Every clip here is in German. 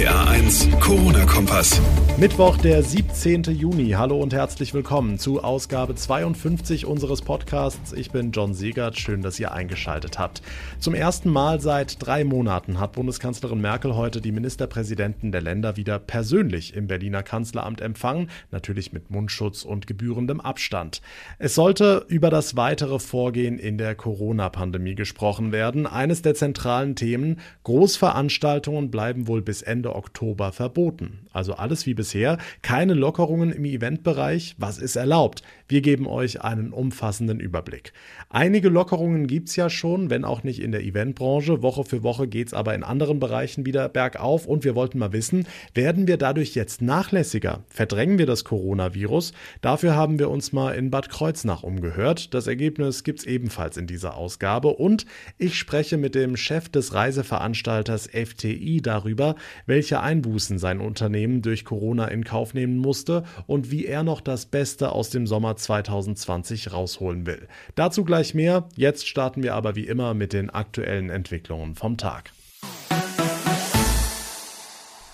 RPA 1, Corona-Kompass. Mittwoch, der 17. Juni. Hallo und herzlich willkommen zu Ausgabe 52 unseres Podcasts. Ich bin John Segert. Schön, dass ihr eingeschaltet habt. Zum ersten Mal seit drei Monaten hat Bundeskanzlerin Merkel heute die Ministerpräsidenten der Länder wieder persönlich im Berliner Kanzleramt empfangen. Natürlich mit Mundschutz und gebührendem Abstand. Es sollte über das weitere Vorgehen in der Corona-Pandemie gesprochen werden. Eines der zentralen Themen. Großveranstaltungen bleiben wohl bis Ende Oktober verboten. Also alles wie bisher, keine Lockerungen im Eventbereich. Was ist erlaubt? Wir geben euch einen umfassenden Überblick. Einige Lockerungen gibt es ja schon, wenn auch nicht in der Eventbranche. Woche für Woche geht es aber in anderen Bereichen wieder bergauf und wir wollten mal wissen, werden wir dadurch jetzt nachlässiger? Verdrängen wir das Coronavirus? Dafür haben wir uns mal in Bad Kreuznach umgehört. Das Ergebnis gibt es ebenfalls in dieser Ausgabe und ich spreche mit dem Chef des Reiseveranstalters FTI darüber, welche Einbußen sein Unternehmen durch Corona in Kauf nehmen musste und wie er noch das Beste aus dem Sommer 2020 rausholen will. Dazu gleich mehr. Jetzt starten wir aber wie immer mit den aktuellen Entwicklungen vom Tag.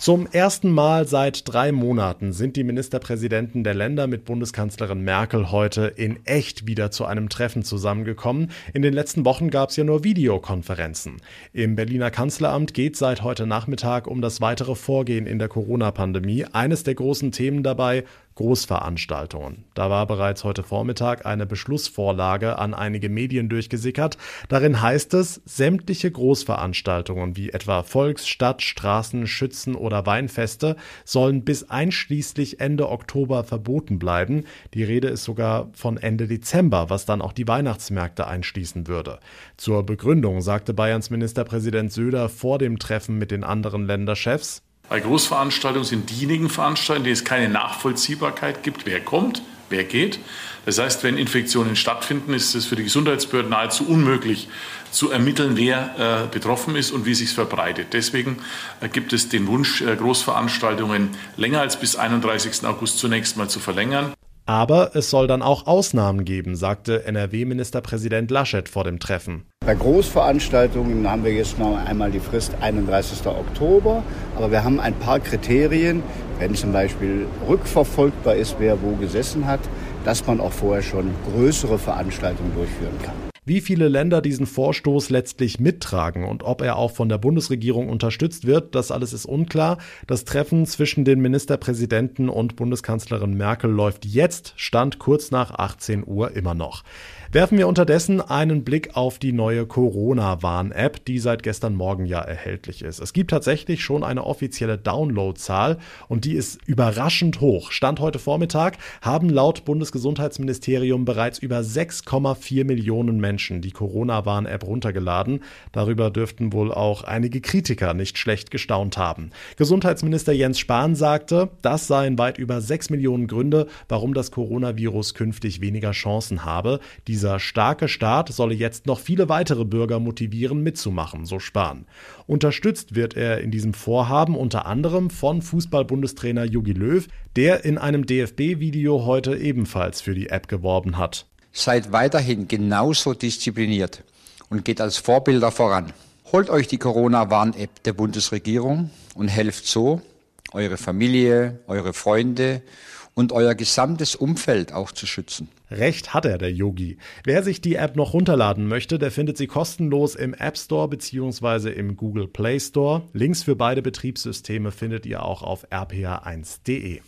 Zum ersten Mal seit drei Monaten sind die Ministerpräsidenten der Länder mit Bundeskanzlerin Merkel heute in echt wieder zu einem Treffen zusammengekommen. In den letzten Wochen gab es ja nur Videokonferenzen. Im Berliner Kanzleramt geht seit heute Nachmittag um das weitere Vorgehen in der Corona-Pandemie. Eines der großen Themen dabei Großveranstaltungen. Da war bereits heute Vormittag eine Beschlussvorlage an einige Medien durchgesickert. Darin heißt es, sämtliche Großveranstaltungen wie etwa Volks-, Stadt-, Straßen-, Schützen- oder Weinfeste sollen bis einschließlich Ende Oktober verboten bleiben. Die Rede ist sogar von Ende Dezember, was dann auch die Weihnachtsmärkte einschließen würde. Zur Begründung sagte Bayerns Ministerpräsident Söder vor dem Treffen mit den anderen Länderchefs, bei Großveranstaltungen sind diejenigen Veranstaltungen, die es keine Nachvollziehbarkeit gibt, wer kommt, wer geht. Das heißt, wenn Infektionen stattfinden, ist es für die Gesundheitsbehörden nahezu unmöglich zu ermitteln, wer äh, betroffen ist und wie sich verbreitet. Deswegen äh, gibt es den Wunsch, äh, Großveranstaltungen länger als bis 31. August zunächst mal zu verlängern. Aber es soll dann auch Ausnahmen geben, sagte NRW-Ministerpräsident Laschet vor dem Treffen. Bei Großveranstaltungen haben wir jetzt noch einmal die Frist 31. Oktober, aber wir haben ein paar Kriterien, wenn zum Beispiel rückverfolgbar ist, wer wo gesessen hat, dass man auch vorher schon größere Veranstaltungen durchführen kann. Wie viele Länder diesen Vorstoß letztlich mittragen und ob er auch von der Bundesregierung unterstützt wird, das alles ist unklar. Das Treffen zwischen den Ministerpräsidenten und Bundeskanzlerin Merkel läuft jetzt, stand kurz nach 18 Uhr immer noch. Werfen wir unterdessen einen Blick auf die neue Corona-Warn-App, die seit gestern Morgen ja erhältlich ist. Es gibt tatsächlich schon eine offizielle Download-Zahl und die ist überraschend hoch. Stand heute Vormittag haben laut Bundesgesundheitsministerium bereits über 6,4 Millionen Menschen die Corona-Warn-App runtergeladen. Darüber dürften wohl auch einige Kritiker nicht schlecht gestaunt haben. Gesundheitsminister Jens Spahn sagte, das seien weit über 6 Millionen Gründe, warum das Coronavirus künftig weniger Chancen habe. Diese dieser starke Staat solle jetzt noch viele weitere Bürger motivieren, mitzumachen, so Spahn. Unterstützt wird er in diesem Vorhaben unter anderem von Fußball-Bundestrainer Jogi Löw, der in einem DFB-Video heute ebenfalls für die App geworben hat. Seid weiterhin genauso diszipliniert und geht als Vorbilder voran. Holt euch die Corona-Warn-App der Bundesregierung und helft so, eure Familie, eure Freunde und euer gesamtes Umfeld auch zu schützen. Recht hat er, der Yogi. Wer sich die App noch runterladen möchte, der findet sie kostenlos im App Store bzw. im Google Play Store. Links für beide Betriebssysteme findet ihr auch auf rpa1.de.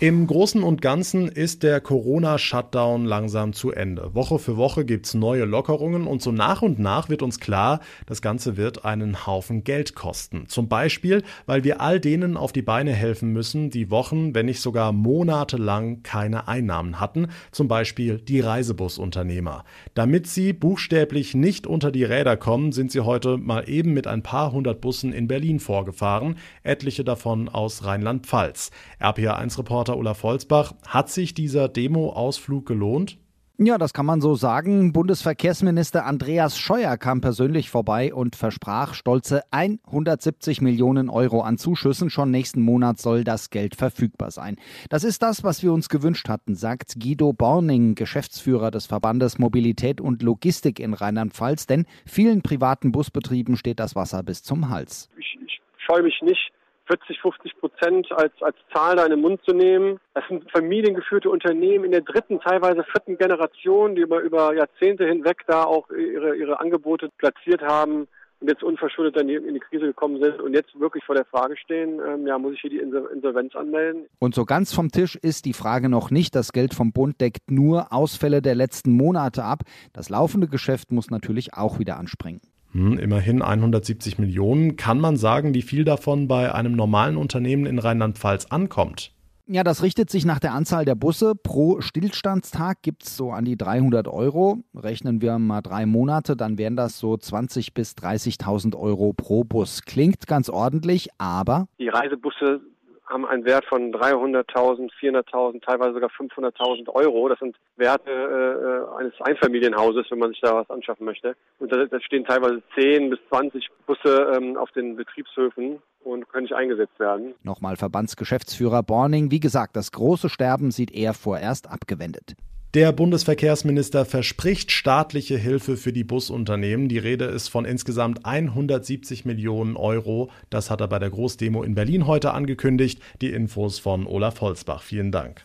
Im Großen und Ganzen ist der Corona-Shutdown langsam zu Ende. Woche für Woche gibt es neue Lockerungen und so nach und nach wird uns klar, das Ganze wird einen Haufen Geld kosten. Zum Beispiel, weil wir all denen auf die Beine helfen müssen, die Wochen, wenn nicht sogar monatelang keine Einnahmen hatten, zum Beispiel die Reisebusunternehmer. Damit sie buchstäblich nicht unter die Räder kommen, sind sie heute mal eben mit ein paar hundert Bussen in Berlin vorgefahren, etliche davon aus Rheinland-Pfalz. RPA1-Reporter Olaf Holzbach, hat sich dieser Demo-Ausflug gelohnt? Ja, das kann man so sagen. Bundesverkehrsminister Andreas Scheuer kam persönlich vorbei und versprach stolze 170 Millionen Euro an Zuschüssen. Schon nächsten Monat soll das Geld verfügbar sein. Das ist das, was wir uns gewünscht hatten, sagt Guido Borning, Geschäftsführer des Verbandes Mobilität und Logistik in Rheinland-Pfalz. Denn vielen privaten Busbetrieben steht das Wasser bis zum Hals. Ich, ich scheue mich nicht 40, 50 Prozent als, als Zahl da in den Mund zu nehmen. Das sind familiengeführte Unternehmen in der dritten, teilweise vierten Generation, die über, über Jahrzehnte hinweg da auch ihre, ihre Angebote platziert haben und jetzt unverschuldet dann in die Krise gekommen sind und jetzt wirklich vor der Frage stehen, ähm, ja, muss ich hier die Insolvenz anmelden? Und so ganz vom Tisch ist die Frage noch nicht. Das Geld vom Bund deckt nur Ausfälle der letzten Monate ab. Das laufende Geschäft muss natürlich auch wieder anspringen. Hm, immerhin 170 Millionen. Kann man sagen, wie viel davon bei einem normalen Unternehmen in Rheinland-Pfalz ankommt? Ja, das richtet sich nach der Anzahl der Busse. Pro Stillstandstag gibt es so an die 300 Euro. Rechnen wir mal drei Monate, dann wären das so 20.000 bis 30.000 Euro pro Bus. Klingt ganz ordentlich, aber. Die Reisebusse haben einen Wert von 300.000, 400.000, teilweise sogar 500.000 Euro. Das sind Werte äh, eines Einfamilienhauses, wenn man sich da was anschaffen möchte. Und da, da stehen teilweise 10 bis 20 Busse ähm, auf den Betriebshöfen und können nicht eingesetzt werden. Nochmal Verbandsgeschäftsführer Borning. Wie gesagt, das große Sterben sieht er vorerst abgewendet. Der Bundesverkehrsminister verspricht staatliche Hilfe für die Busunternehmen. Die Rede ist von insgesamt 170 Millionen Euro. Das hat er bei der Großdemo in Berlin heute angekündigt. Die Infos von Olaf Holzbach. Vielen Dank.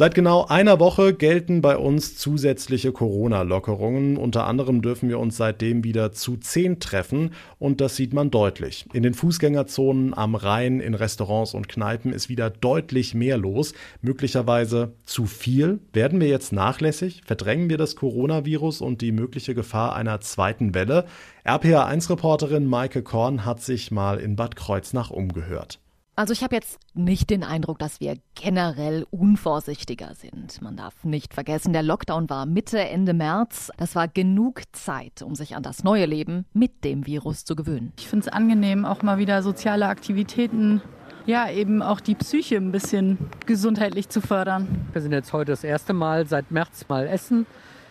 Seit genau einer Woche gelten bei uns zusätzliche Corona-Lockerungen. Unter anderem dürfen wir uns seitdem wieder zu zehn treffen und das sieht man deutlich. In den Fußgängerzonen am Rhein, in Restaurants und Kneipen ist wieder deutlich mehr los. Möglicherweise zu viel. Werden wir jetzt nachlässig? Verdrängen wir das Coronavirus und die mögliche Gefahr einer zweiten Welle? RPA1-Reporterin Maike Korn hat sich mal in Bad Kreuznach umgehört. Also ich habe jetzt nicht den Eindruck, dass wir generell unvorsichtiger sind. Man darf nicht vergessen, der Lockdown war Mitte, Ende März. Das war genug Zeit, um sich an das neue Leben mit dem Virus zu gewöhnen. Ich finde es angenehm, auch mal wieder soziale Aktivitäten ja, eben auch die Psyche ein bisschen gesundheitlich zu fördern. Wir sind jetzt heute das erste Mal seit März mal essen.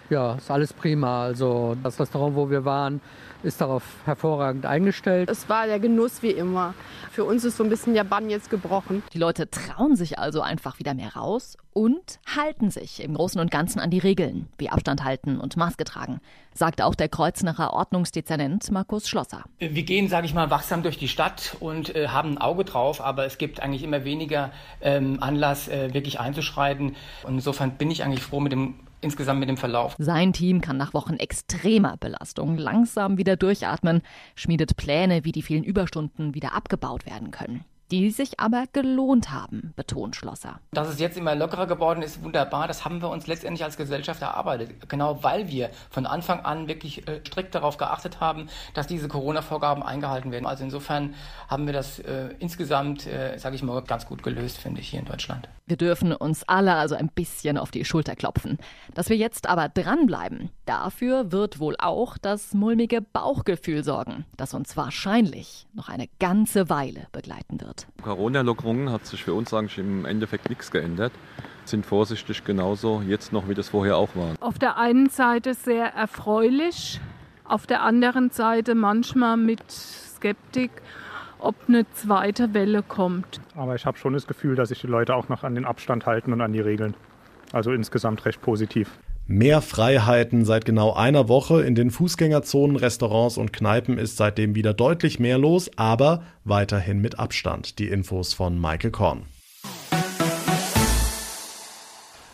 Ja, ist alles prima. Also das Restaurant, wo wir waren, ist darauf hervorragend eingestellt. Es war der Genuss wie immer. Für uns ist so ein bisschen der Bann jetzt gebrochen. Die Leute trauen sich also einfach wieder mehr raus und halten sich im Großen und Ganzen an die Regeln, wie Abstand halten und Maske tragen, sagt auch der Kreuznacher Ordnungsdezernent Markus Schlosser. Wir gehen, sage ich mal, wachsam durch die Stadt und äh, haben ein Auge drauf, aber es gibt eigentlich immer weniger ähm, Anlass, äh, wirklich einzuschreiten. Und insofern bin ich eigentlich froh mit dem insgesamt mit dem Verlauf. Sein Team kann nach Wochen extremer Belastung langsam wieder durchatmen, schmiedet Pläne, wie die vielen Überstunden wieder abgebaut werden können die sich aber gelohnt haben, betont Schlosser. Dass es jetzt immer lockerer geworden ist, wunderbar. Das haben wir uns letztendlich als Gesellschaft erarbeitet. Genau weil wir von Anfang an wirklich äh, strikt darauf geachtet haben, dass diese Corona-Vorgaben eingehalten werden. Also insofern haben wir das äh, insgesamt, äh, sage ich mal, ganz gut gelöst, finde ich, hier in Deutschland. Wir dürfen uns alle also ein bisschen auf die Schulter klopfen. Dass wir jetzt aber dranbleiben, dafür wird wohl auch das mulmige Bauchgefühl sorgen, das uns wahrscheinlich noch eine ganze Weile begleiten wird. Corona-Lockerungen hat sich für uns eigentlich im Endeffekt nichts geändert. Sind vorsichtig genauso jetzt noch, wie das vorher auch war. Auf der einen Seite sehr erfreulich, auf der anderen Seite manchmal mit Skeptik, ob eine zweite Welle kommt. Aber ich habe schon das Gefühl, dass sich die Leute auch noch an den Abstand halten und an die Regeln. Also insgesamt recht positiv. Mehr Freiheiten seit genau einer Woche. In den Fußgängerzonen, Restaurants und Kneipen ist seitdem wieder deutlich mehr los, aber weiterhin mit Abstand. Die Infos von Maike Korn.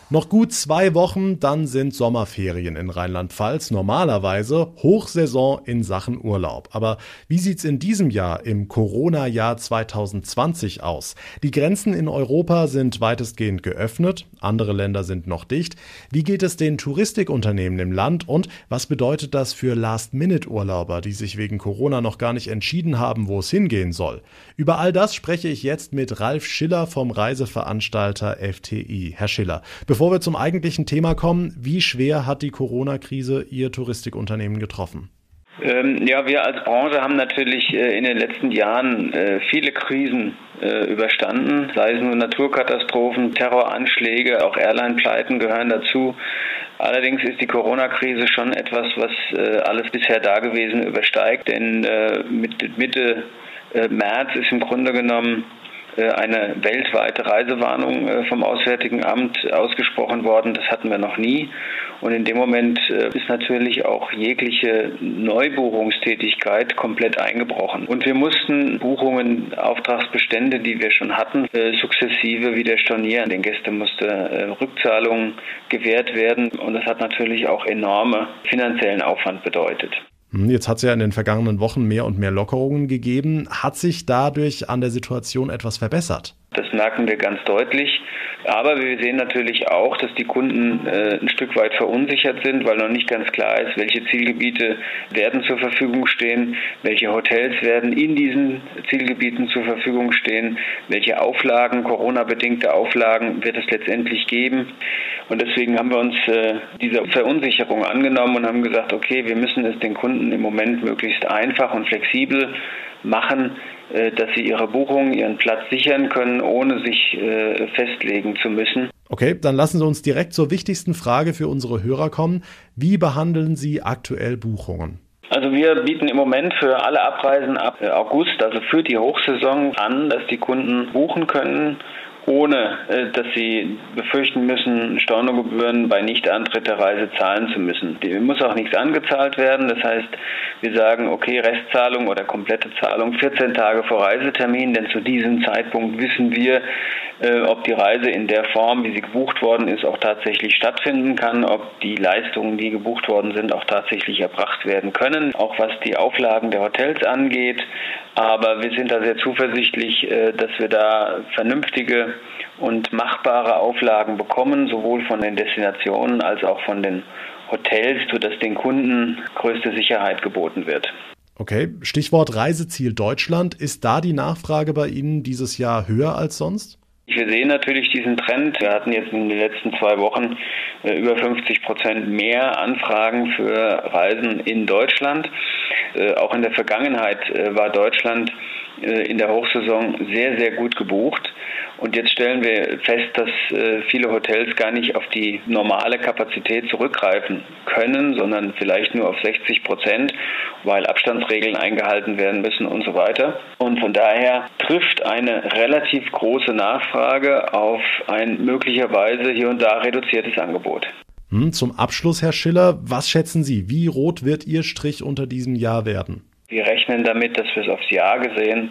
Noch gut zwei Wochen, dann sind Sommerferien in Rheinland-Pfalz. Normalerweise Hochsaison in Sachen Urlaub. Aber wie sieht's in diesem Jahr, im Corona-Jahr 2020 aus? Die Grenzen in Europa sind weitestgehend geöffnet, andere Länder sind noch dicht. Wie geht es den Touristikunternehmen im Land und was bedeutet das für Last-Minute-Urlauber, die sich wegen Corona noch gar nicht entschieden haben, wo es hingehen soll? Über all das spreche ich jetzt mit Ralf Schiller vom Reiseveranstalter FTI. Herr Schiller, Bevor wir zum eigentlichen Thema kommen, wie schwer hat die Corona-Krise Ihr Touristikunternehmen getroffen? Ähm, ja, wir als Branche haben natürlich äh, in den letzten Jahren äh, viele Krisen äh, überstanden, sei es nur Naturkatastrophen, Terroranschläge, auch Airline-Pleiten gehören dazu. Allerdings ist die Corona-Krise schon etwas, was äh, alles bisher Dagewesene übersteigt, denn äh, mit Mitte äh, März ist im Grunde genommen eine weltweite Reisewarnung äh, vom Auswärtigen Amt ausgesprochen worden. Das hatten wir noch nie. Und in dem Moment äh, ist natürlich auch jegliche Neubuchungstätigkeit komplett eingebrochen. Und wir mussten Buchungen, Auftragsbestände, die wir schon hatten, sukzessive wieder stornieren. Den Gästen musste Rückzahlungen gewährt werden. Und das hat natürlich auch enorme finanziellen Aufwand bedeutet. Hm, jetzt hat es ja in den vergangenen Wochen mehr und mehr Lockerungen gegeben. Hat sich dadurch an der Situation etwas verbessert? Das merken wir ganz deutlich. Aber wir sehen natürlich auch, dass die Kunden äh, ein Stück weit verunsichert sind, weil noch nicht ganz klar ist, welche Zielgebiete werden zur Verfügung stehen, welche Hotels werden in diesen Zielgebieten zur Verfügung stehen, welche Auflagen, Corona-bedingte Auflagen wird es letztendlich geben. Und deswegen haben wir uns äh, dieser Verunsicherung angenommen und haben gesagt, okay, wir müssen es den Kunden im Moment möglichst einfach und flexibel machen, äh, dass sie ihre Buchung, ihren Platz sichern können, ohne sich äh, festlegen zu müssen. Okay, dann lassen Sie uns direkt zur wichtigsten Frage für unsere Hörer kommen. Wie behandeln Sie aktuell Buchungen? Also wir bieten im Moment für alle Abreisen ab August, also für die Hochsaison an, dass die Kunden buchen können ohne äh, dass sie befürchten müssen, Stornogebühren bei Nichtantritt der Reise zahlen zu müssen. Die muss auch nichts angezahlt werden. Das heißt, wir sagen, okay, Restzahlung oder komplette Zahlung 14 Tage vor Reisetermin, denn zu diesem Zeitpunkt wissen wir, äh, ob die Reise in der Form, wie sie gebucht worden ist, auch tatsächlich stattfinden kann, ob die Leistungen, die gebucht worden sind, auch tatsächlich erbracht werden können, auch was die Auflagen der Hotels angeht. Aber wir sind da sehr zuversichtlich, äh, dass wir da vernünftige und machbare Auflagen bekommen, sowohl von den Destinationen als auch von den Hotels, sodass den Kunden größte Sicherheit geboten wird. Okay, Stichwort Reiseziel Deutschland. Ist da die Nachfrage bei Ihnen dieses Jahr höher als sonst? Wir sehen natürlich diesen Trend. Wir hatten jetzt in den letzten zwei Wochen äh, über 50 Prozent mehr Anfragen für Reisen in Deutschland. Äh, auch in der Vergangenheit äh, war Deutschland in der Hochsaison sehr, sehr gut gebucht. Und jetzt stellen wir fest, dass äh, viele Hotels gar nicht auf die normale Kapazität zurückgreifen können, sondern vielleicht nur auf 60 Prozent, weil Abstandsregeln eingehalten werden müssen und so weiter. Und von daher trifft eine relativ große Nachfrage auf ein möglicherweise hier und da reduziertes Angebot. Hm, zum Abschluss, Herr Schiller, was schätzen Sie? Wie rot wird Ihr Strich unter diesem Jahr werden? Wir rechnen damit, dass wir es aufs Jahr gesehen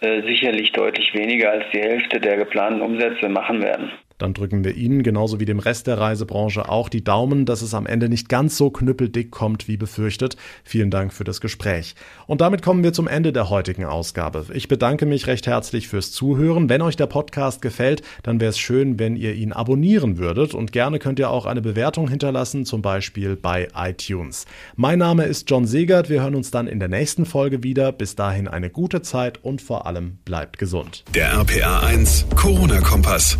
äh, sicherlich deutlich weniger als die Hälfte der geplanten Umsätze machen werden. Dann drücken wir Ihnen genauso wie dem Rest der Reisebranche auch die Daumen, dass es am Ende nicht ganz so knüppeldick kommt wie befürchtet. Vielen Dank für das Gespräch. Und damit kommen wir zum Ende der heutigen Ausgabe. Ich bedanke mich recht herzlich fürs Zuhören. Wenn euch der Podcast gefällt, dann wäre es schön, wenn ihr ihn abonnieren würdet und gerne könnt ihr auch eine Bewertung hinterlassen, zum Beispiel bei iTunes. Mein Name ist John Segert. Wir hören uns dann in der nächsten Folge wieder. Bis dahin eine gute Zeit und vor allem bleibt gesund. Der RPA 1 Corona-Kompass.